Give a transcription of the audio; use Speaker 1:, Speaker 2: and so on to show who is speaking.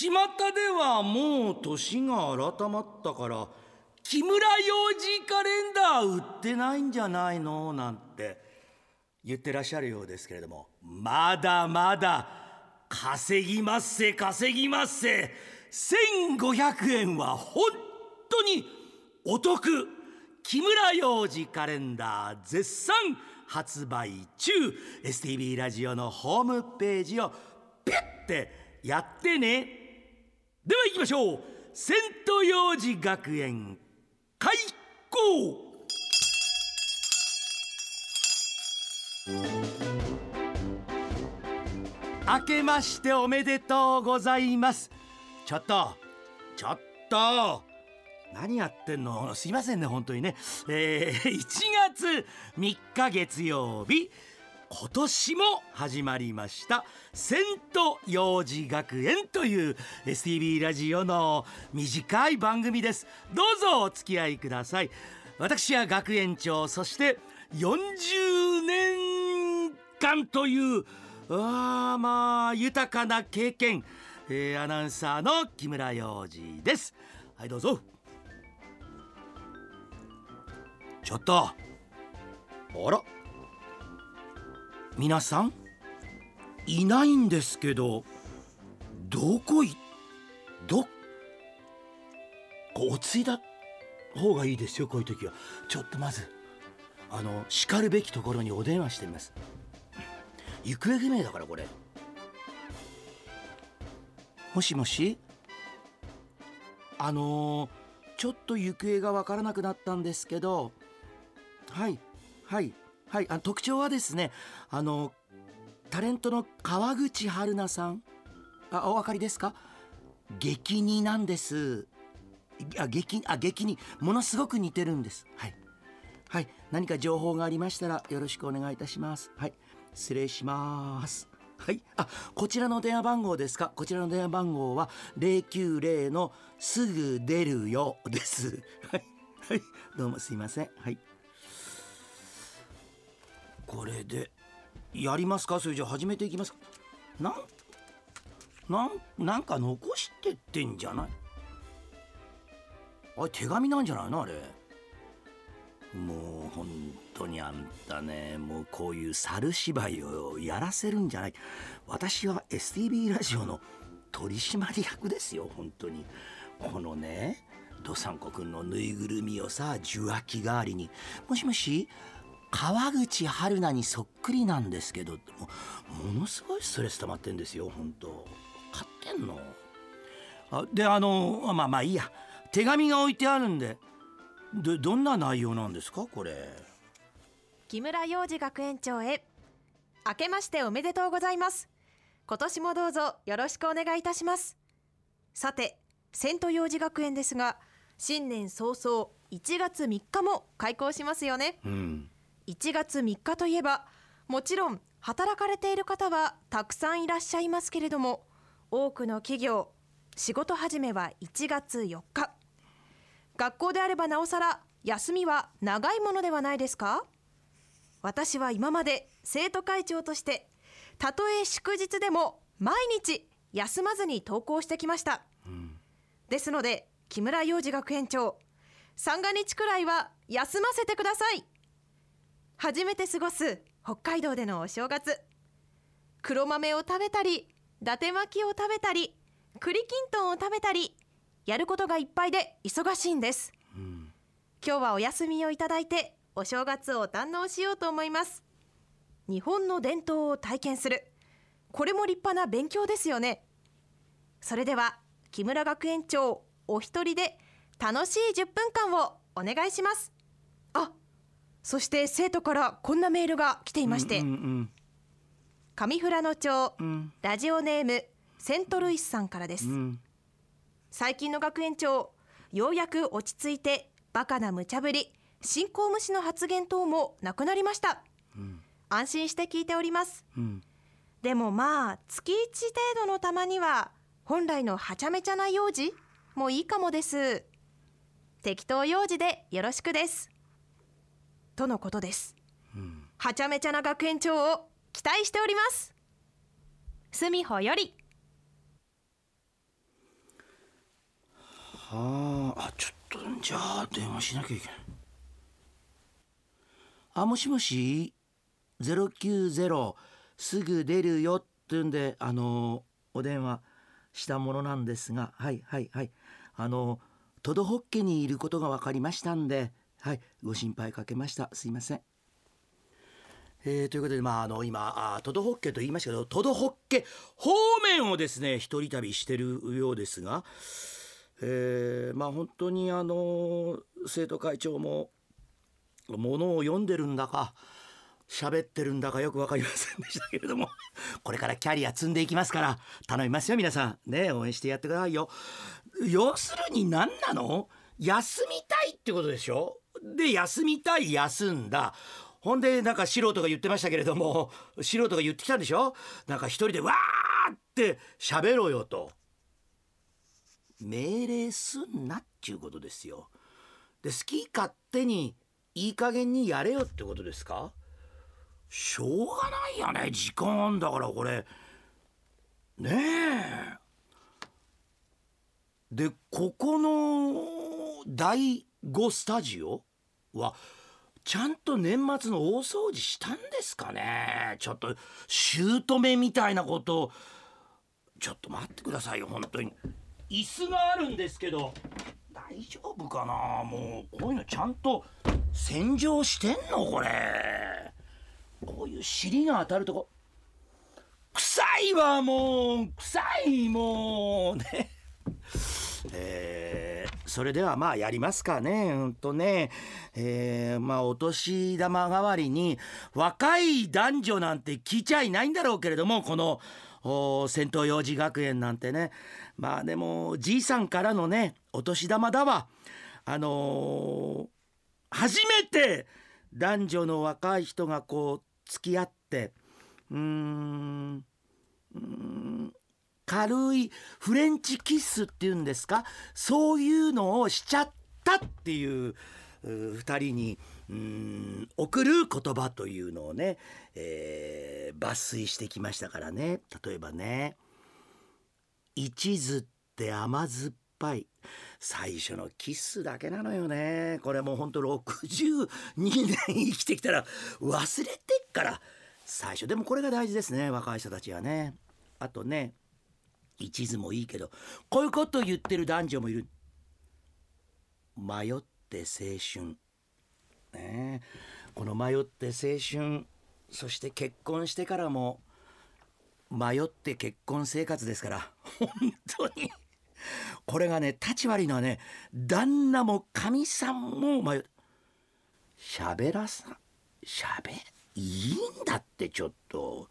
Speaker 1: 巷ではもう年が改まったから木村洋二カレンダー売ってないんじゃないの？なんて言ってらっしゃるようですけれどもまだまだ稼ぎますせ稼ぎますせ。1500円は本当にお得。木村洋二カレンダー絶賛発売中。STV ラジオのホームページをピュッてやってね。では行きましょう。セント幼児学園。開校。明けましておめでとうございます。ちょっとちょっと。何やってんの？すいませんね本当にね、えー、1月3日月曜日。今年も始まりました。セント幼児学園という STV ラジオの短い番組です。どうぞお付き合いください。私は学園長そして40年間というあまあ豊かな経験、えー、アナウンサーの木村洋二です。はいどうぞ。ちょっと。あら。皆さんいないんですけどどこいどこう落ち着いた方がいいですよこういう時は。ちょっとまずあのしかるべきところにお電話してみます。行方不明だからこれ。もしもしあのー、ちょっと行方がわからなくなったんですけどはいはい。はいあ特徴はですねあのタレントの川口春奈さん。あお分かりですか？激似なんです。あ激あ激似。ものすごく似てるんです。はい。はい何か情報がありましたらよろしくお願いいたします。はい失礼します。はいあこちらの電話番号ですか？こちらの電話番号は090のすぐ出るよです。はいはいどうもすいません。はい。これで。やりますか？それじゃ始めていきますか。なんななんか残してってんじゃない？あれ手紙なんじゃないの？あれ。もう本当にあんたねもうこういう猿芝居をやらせるんじゃない。私は STB ラジオの取締役ですよ本当に。このねどさんこくんのぬいぐるみをさ受話器代わりに。もしもし？川口春奈にそっくりなんですけどもものすごいストレス溜まってんですよ本当。買ってんの？あであのまあまあいいや。手紙が置いてあるんで。でどんな内容なんですかこれ？
Speaker 2: 木村洋二学園長へ。明けましておめでとうございます。今年もどうぞよろしくお願いいたします。さてセント幼児学園ですが新年早々1月3日も開校しますよね、
Speaker 1: うん
Speaker 2: 1月3日といえばもちろん働かれている方はたくさんいらっしゃいますけれども多くの企業仕事始めは1月4日学校であればなおさら休みは長いものではないですか？私は今まで生徒会長としてたとえ祝日でも毎日休まずに登校してきました、
Speaker 1: うん、
Speaker 2: ですので木村洋二学園長三が日くらいは休ませてください初めて過ごす北海道でのお正月。黒豆を食べたり伊達巻きを食べたり栗きんとんを食べたりやることがいっぱいで忙しいんです、
Speaker 1: うん、
Speaker 2: 今日はお休みをいただいてお正月を堪能しようと思います。日本の伝統を体験する。これも立派な勉強ですよね。それでは木村学園長お一人で楽しい10分間をお願いします。あそして生徒からこんなメールが来ていまして、
Speaker 1: うんうんうん。
Speaker 2: 上富良野町、
Speaker 1: うん、
Speaker 2: ラジオネームセントルイスさんからです、
Speaker 1: うん、
Speaker 2: 最近の学園長ようやく落ち着いてバカな無茶ぶり信仰無視の発言等もなくなりました、
Speaker 1: うん、
Speaker 2: 安心して聞いております、
Speaker 1: うん、
Speaker 2: でもまあ月1程度のたまには本来のはちゃめちゃな幼児もいいかもです。適当幼児でよろしくですとのことです、
Speaker 1: うん、
Speaker 2: はちゃめちゃな学園長を期待しております。すみほより。
Speaker 1: はああちょっとじゃあ電話しなきゃいけない。あもしもし？090すぐ出るよってんであのお電話したものなんですが。はいはいはい。あのトドホッケにいることが分かりましたんではい。ご心配かけました。すいません。えー、ということで、まあ、あの今あトドホッケと言いましたけどトドホッケ方面をですね一人旅してるようですが、えー、まあ本当にあの生徒会長もものを読んでるんだか喋ってるんだかよく分かりませんでしたけれどもこれからキャリア積んでいきますから頼みますよ皆さん。ね応援してやってくださいよ。要するに何なの？休みたいってことでしょ？で休みたい休んだ。ほんでなんか素人が言ってましたけれども素人が言ってきたんでしょ？なんか一人でわーって喋ろよと。命令すんなっちゅうことですよ。で好き勝手にいい加減にやれよってことですか？しょうがないよね時間だからこれ。ねえ。でここの第5スタジオはちゃんと年末の大掃除したんですかね。ちょっと姑みたいなこと。ちょっと待ってくださいよ本当に。椅子があるんですけど大丈夫かな？もうこういうのちゃんと洗浄してんの？これ。こういう尻が当たるとこ。臭いわもう。臭いもう。ね。えー、それではまあやりますかね。うんとね。えー、まあお年玉代わりに若い男女なんて聞いちゃいないんだろうけれどもこの戦闘幼児学園なんてね。まあでもじいさんからのねお年玉だわ。あのー、初めて男女の若い人がこう付き合ってうーん軽いフレンチキスっていうんですか？そういうのをしちゃったっていう2人にうん送る言葉というのをね、えー、抜粋してきましたからね。例えばね「一途って甘酸っぱい」最初のキスだけなのよね。これもうほんと62年生きてきたら忘れてっから。最初でもこれが大事ですね。若い人たちはね。あとね一途もいいけどこういうことを言ってる男女もいる。迷って青春。ねこの迷って青春そして結婚してからも迷って結婚生活ですから本当に。これがね立ち悪いのはね旦那もかみさんも迷しゃべらさしゃべいいんだってちょっと。